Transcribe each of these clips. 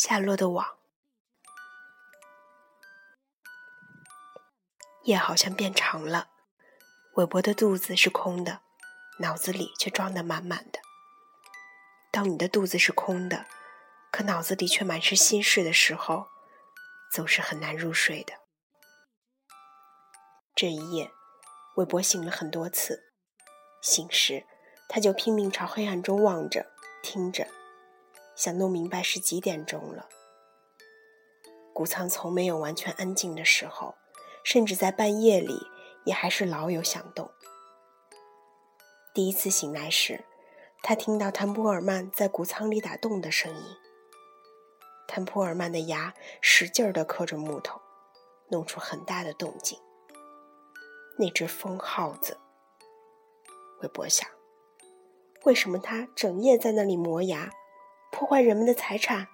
下落的网。夜好像变长了，韦伯的肚子是空的，脑子里却装得满满的。当你的肚子是空的，可脑子里却满是心事的时候，总是很难入睡的。这一夜，韦伯醒了很多次。醒时，他就拼命朝黑暗中望着、听着，想弄明白是几点钟了。谷仓从没有完全安静的时候，甚至在半夜里也还是老有响动。第一次醒来时，他听到谭普尔曼在谷仓里打洞的声音。谭普尔曼的牙使劲地磕着木头，弄出很大的动静。那只疯耗子。韦伯想：为什么他整夜在那里磨牙，破坏人们的财产？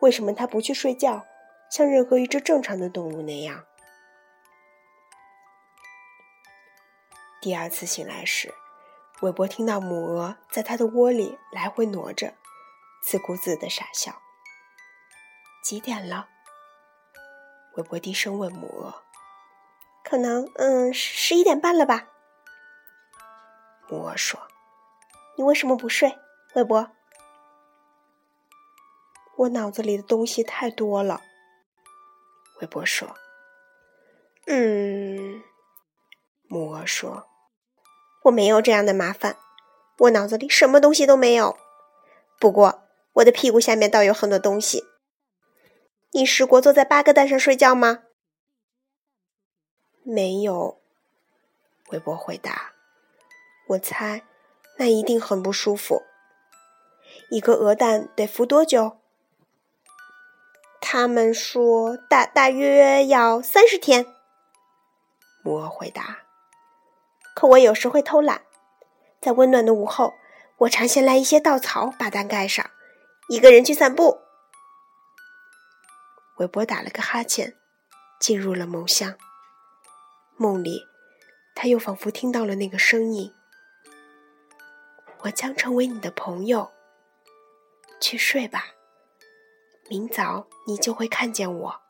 为什么他不去睡觉，像任何一只正常的动物那样？第二次醒来时，韦伯听到母鹅在他的窝里来回挪着，自顾自的傻笑。几点了？韦伯低声问母鹅：“可能，嗯，十一点半了吧。”母鹅说：“你为什么不睡，韦伯？”我脑子里的东西太多了。韦伯说：“嗯。”母鹅说：“我没有这样的麻烦，我脑子里什么东西都没有。不过我的屁股下面倒有很多东西。你试过坐在八个蛋上睡觉吗？”“没有。”韦伯回答。我猜，那一定很不舒服。一个鹅蛋得孵多久？他们说大大约要三十天。母鹅回答。可我有时会偷懒，在温暖的午后，我常先来一些稻草把蛋盖上，一个人去散步。韦伯打了个哈欠，进入了梦乡。梦里，他又仿佛听到了那个声音。我将成为你的朋友。去睡吧，明早你就会看见我。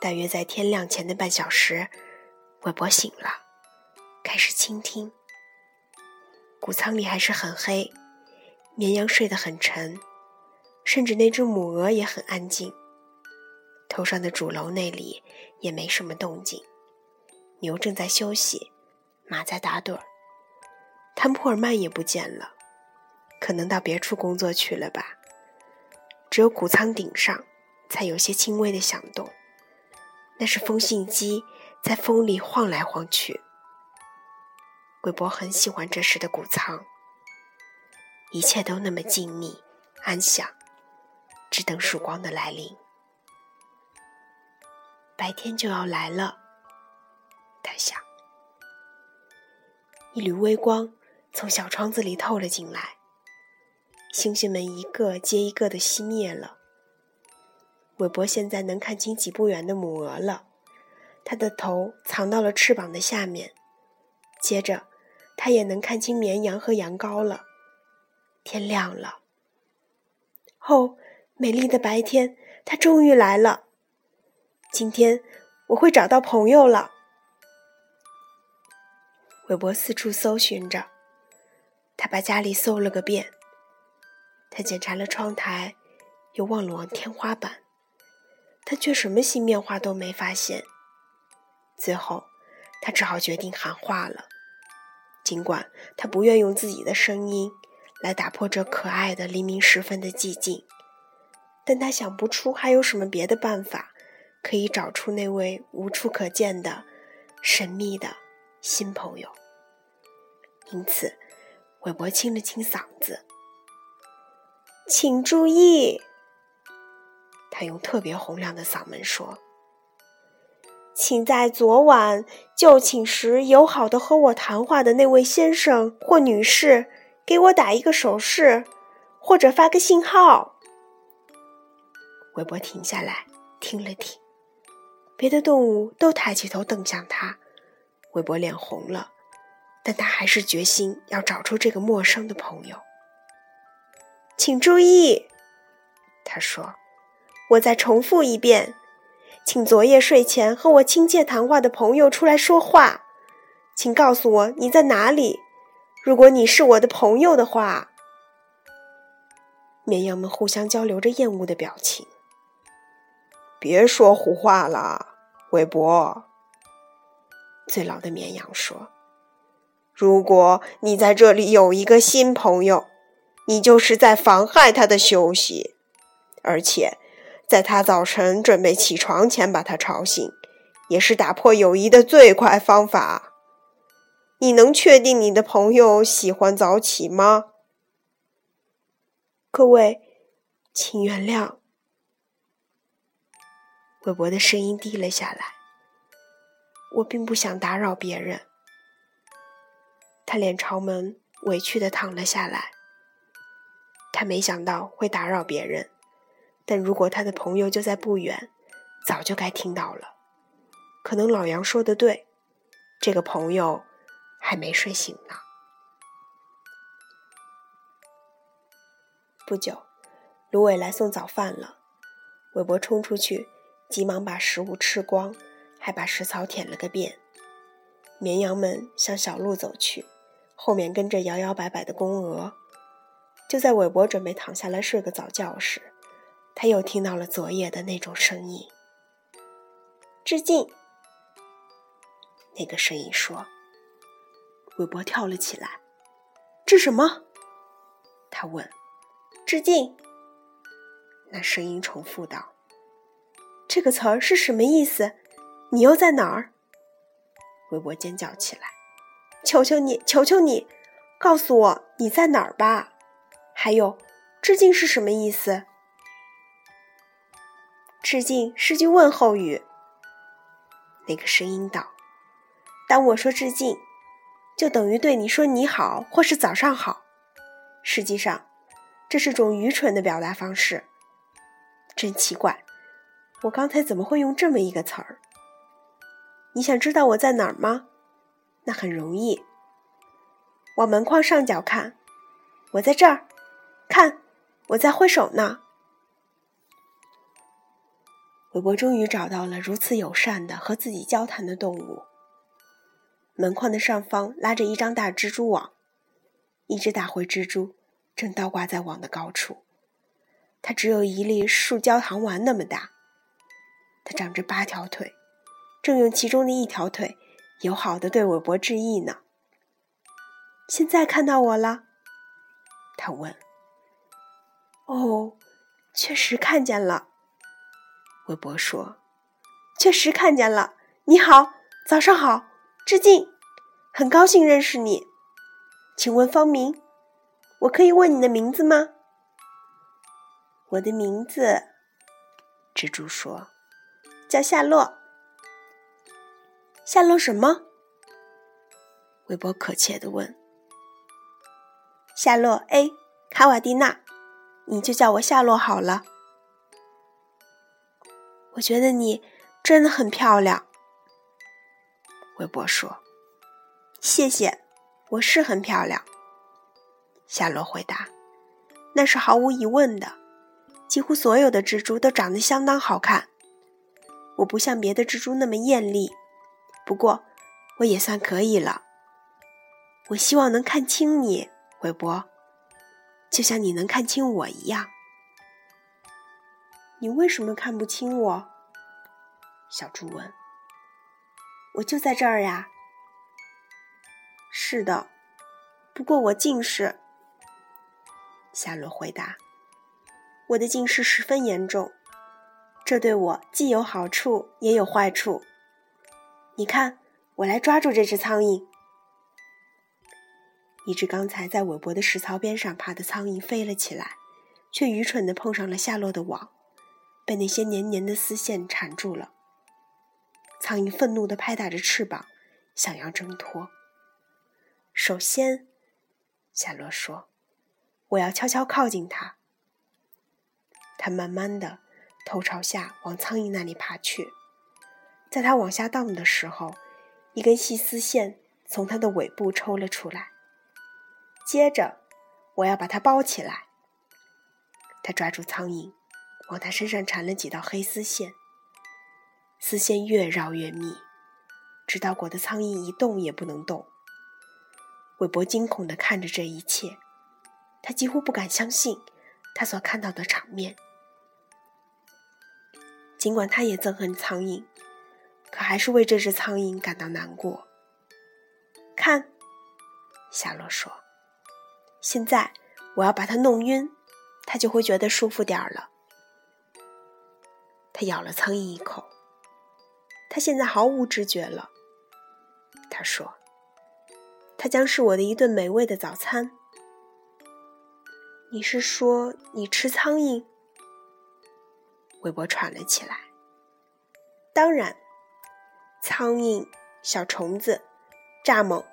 大约在天亮前的半小时，韦伯醒了，开始倾听。谷仓里还是很黑，绵羊睡得很沉，甚至那只母鹅也很安静。头上的主楼那里也没什么动静，牛正在休息。马在打盹儿，谭普尔曼也不见了，可能到别处工作去了吧。只有谷仓顶上才有些轻微的响动，那是风信机在风里晃来晃去。韦伯很喜欢这时的谷仓，一切都那么静谧安详，只等曙光的来临。白天就要来了，他想。一缕微光从小窗子里透了进来，星星们一个接一个的熄灭了。韦伯现在能看清几步远的母鹅了，它的头藏到了翅膀的下面。接着，他也能看清绵羊和羊羔了。天亮了。哦，美丽的白天，它终于来了。今天我会找到朋友了。韦伯四处搜寻着，他把家里搜了个遍。他检查了窗台，又望了望天花板，他却什么新变化都没发现。最后，他只好决定喊话了。尽管他不愿用自己的声音来打破这可爱的黎明时分的寂静，但他想不出还有什么别的办法可以找出那位无处可见的神秘的。新朋友，因此，韦伯清了清嗓子，请注意，他用特别洪亮的嗓门说：“请在昨晚就寝时友好的和我谈话的那位先生或女士，给我打一个手势，或者发个信号。”韦伯停下来听了听，别的动物都抬起头瞪向他。韦伯脸红了，但他还是决心要找出这个陌生的朋友。请注意，他说：“我再重复一遍，请昨夜睡前和我亲切谈话的朋友出来说话，请告诉我你在哪里。如果你是我的朋友的话。”绵羊们互相交流着厌恶的表情。别说胡话了，韦伯。最老的绵羊说：“如果你在这里有一个新朋友，你就是在妨害他的休息，而且在他早晨准备起床前把他吵醒，也是打破友谊的最快方法。你能确定你的朋友喜欢早起吗？”各位，请原谅。韦伯的声音低了下来。我并不想打扰别人。他脸朝门，委屈的躺了下来。他没想到会打扰别人，但如果他的朋友就在不远，早就该听到了。可能老杨说的对，这个朋友还没睡醒呢。不久，芦苇来送早饭了。韦伯冲出去，急忙把食物吃光。还把食草舔了个遍。绵羊们向小路走去，后面跟着摇摇摆摆的公鹅。就在韦伯准备躺下来睡个早觉时，他又听到了昨夜的那种声音。致敬。那个声音说。韦伯跳了起来。致什么？他问。致敬。那声音重复道。这个词儿是什么意思？你又在哪儿？韦伯尖叫起来：“求求你，求求你，告诉我你在哪儿吧！还有，致敬是什么意思？致敬是句问候语。”那个声音道：“当我说致敬，就等于对你说你好或是早上好。实际上，这是种愚蠢的表达方式。真奇怪，我刚才怎么会用这么一个词儿？”你想知道我在哪儿吗？那很容易。往门框上角看，我在这儿。看，我在挥手呢。韦伯终于找到了如此友善的和自己交谈的动物。门框的上方拉着一张大蜘蛛网，一只大灰蜘蛛正倒挂在网的高处。它只有一粒树胶糖丸那么大。它长着八条腿。正用其中的一条腿友好的对韦伯致意呢。现在看到我了，他问。哦，确实看见了，韦伯说。确实看见了。你好，早上好，致敬，很高兴认识你。请问方明，我可以问你的名字吗？我的名字，蜘蛛说，叫夏洛。夏洛什么？韦伯可切的问。夏洛 A 卡瓦蒂娜，你就叫我夏洛好了。我觉得你真的很漂亮。韦伯说：“谢谢，我是很漂亮。”夏洛回答：“那是毫无疑问的。几乎所有的蜘蛛都长得相当好看。我不像别的蜘蛛那么艳丽。”不过，我也算可以了。我希望能看清你，韦伯，就像你能看清我一样。你为什么看不清我？小猪问。我就在这儿呀。是的，不过我近视。夏洛回答。我的近视十分严重，这对我既有好处也有坏处。你看，我来抓住这只苍蝇。一只刚才在韦伯的食槽边上爬的苍蝇飞了起来，却愚蠢地碰上了下落的网，被那些黏黏的丝线缠住了。苍蝇愤怒地拍打着翅膀，想要挣脱。首先，夏洛说：“我要悄悄靠近它。”他慢慢的头朝下往苍蝇那里爬去。在它往下荡的时候，一根细丝线从它的尾部抽了出来。接着，我要把它包起来，他抓住苍蝇，往它身上缠了几道黑丝线，丝线越绕越密，直到裹得苍蝇一动也不能动。韦伯惊恐地看着这一切，他几乎不敢相信他所看到的场面。尽管他也憎恨苍蝇，可还是为这只苍蝇感到难过。看，夏洛说：“现在我要把它弄晕。”他就会觉得舒服点儿了。他咬了苍蝇一口，他现在毫无知觉了。他说：“它将是我的一顿美味的早餐。”你是说你吃苍蝇？韦伯喘了起来。当然，苍蝇、小虫子、蚱蜢、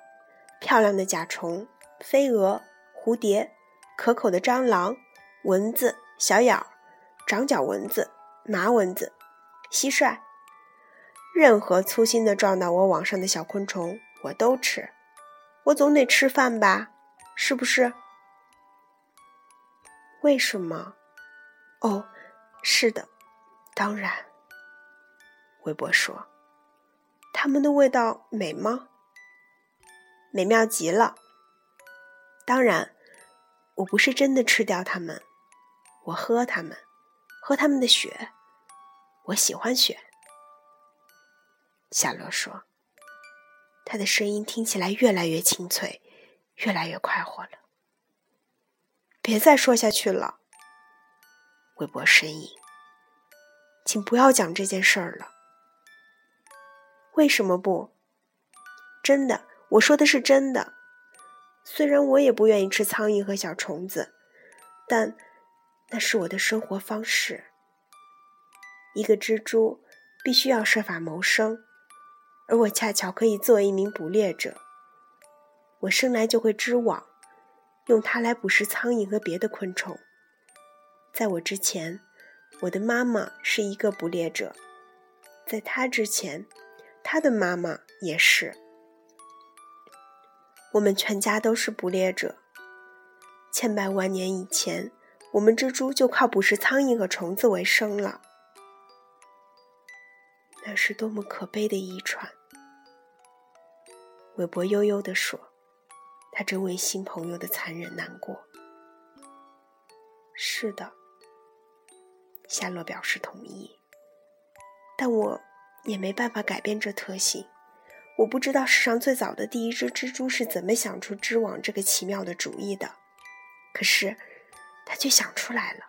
漂亮的甲虫、飞蛾、蝴蝶、可口的蟑螂。蚊子、小鸟、长脚蚊子、麻蚊子、蟋蟀，任何粗心的撞到我网上的小昆虫，我都吃。我总得吃饭吧，是不是？为什么？哦，是的，当然。微博说：“它们的味道美吗？美妙极了。当然，我不是真的吃掉它们。”我喝它们，喝它们的血。我喜欢血。夏洛说，他的声音听起来越来越清脆，越来越快活了。别再说下去了，韦伯呻吟。请不要讲这件事儿了。为什么不？真的，我说的是真的。虽然我也不愿意吃苍蝇和小虫子，但……那是我的生活方式。一个蜘蛛必须要设法谋生，而我恰巧可以做一名捕猎者。我生来就会织网，用它来捕食苍蝇和别的昆虫。在我之前，我的妈妈是一个捕猎者；在她之前，她的妈妈也是。我们全家都是捕猎者。千百万年以前。我们蜘蛛就靠捕食苍蝇和虫子为生了，那是多么可悲的遗传！韦伯悠悠地说，他真为新朋友的残忍难过。是的，夏洛表示同意，但我也没办法改变这特性。我不知道世上最早的第一只蜘蛛是怎么想出织网这个奇妙的主意的，可是。它却想出来了，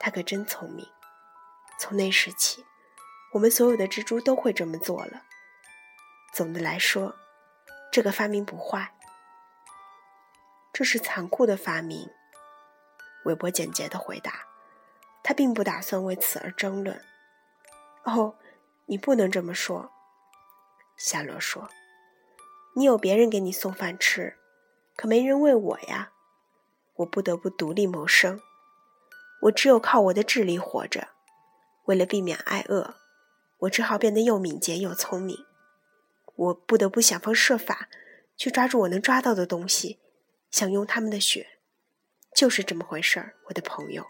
它可真聪明。从那时起，我们所有的蜘蛛都会这么做了。总的来说，这个发明不坏。这是残酷的发明，韦伯简洁的回答。他并不打算为此而争论。哦，你不能这么说，夏洛说。你有别人给你送饭吃，可没人喂我呀。我不得不独立谋生，我只有靠我的智力活着。为了避免挨饿，我只好变得又敏捷又聪明。我不得不想方设法去抓住我能抓到的东西，享用它们的血。就是这么回事儿，我的朋友。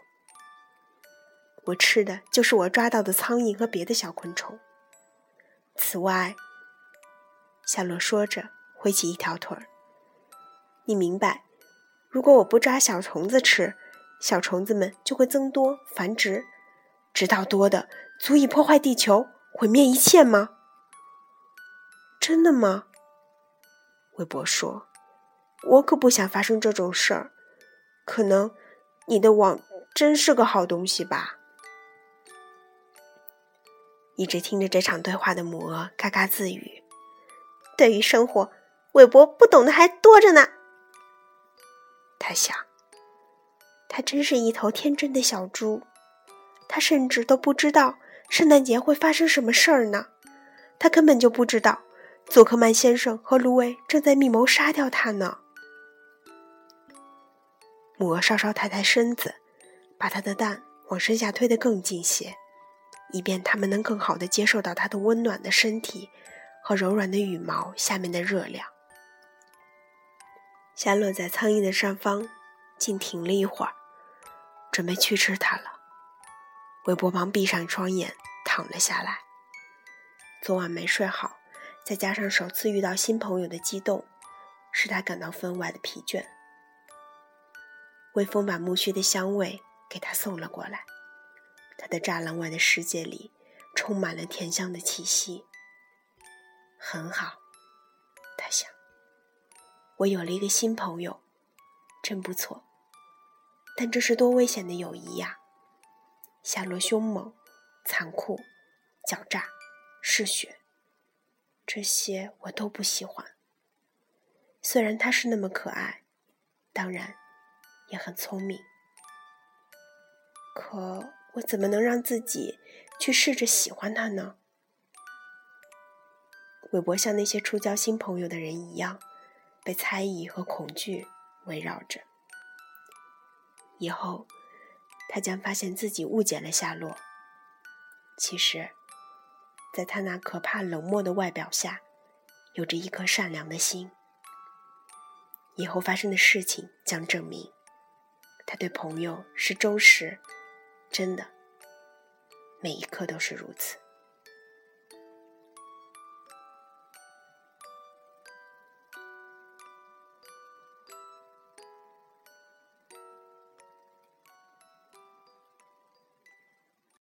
我吃的就是我抓到的苍蝇和别的小昆虫。此外，夏洛说着，挥起一条腿儿。你明白？如果我不抓小虫子吃，小虫子们就会增多繁殖，直到多的足以破坏地球、毁灭一切吗？真的吗？韦伯说：“我可不想发生这种事儿。可能你的网真是个好东西吧？”一直听着这场对话的母鹅嘎嘎自语：“对于生活，韦伯不懂的还多着呢。”他想，他真是一头天真的小猪，他甚至都不知道圣诞节会发生什么事儿呢。他根本就不知道，佐克曼先生和芦苇正在密谋杀掉他呢。母鹅稍稍抬抬身子，把它的蛋往身下推得更近些，以便它们能更好的接受到它的温暖的身体和柔软的羽毛下面的热量。夏洛在苍蝇的上方静停了一会儿，准备去吃它了。韦伯忙闭上双眼，躺了下来。昨晚没睡好，再加上首次遇到新朋友的激动，使他感到分外的疲倦。微风把苜蓿的香味给他送了过来，他的栅栏外的世界里充满了甜香的气息。很好，他想，我有了一个新朋友，真不错。但这是多危险的友谊呀！夏洛凶猛、残酷、狡诈、嗜血，这些我都不喜欢。虽然他是那么可爱，当然也很聪明，可我怎么能让自己去试着喜欢他呢？韦伯像那些初交新朋友的人一样，被猜疑和恐惧围绕着。以后，他将发现自己误解了夏洛。其实，在他那可怕冷漠的外表下，有着一颗善良的心。以后发生的事情将证明，他对朋友是忠实，真的，每一刻都是如此。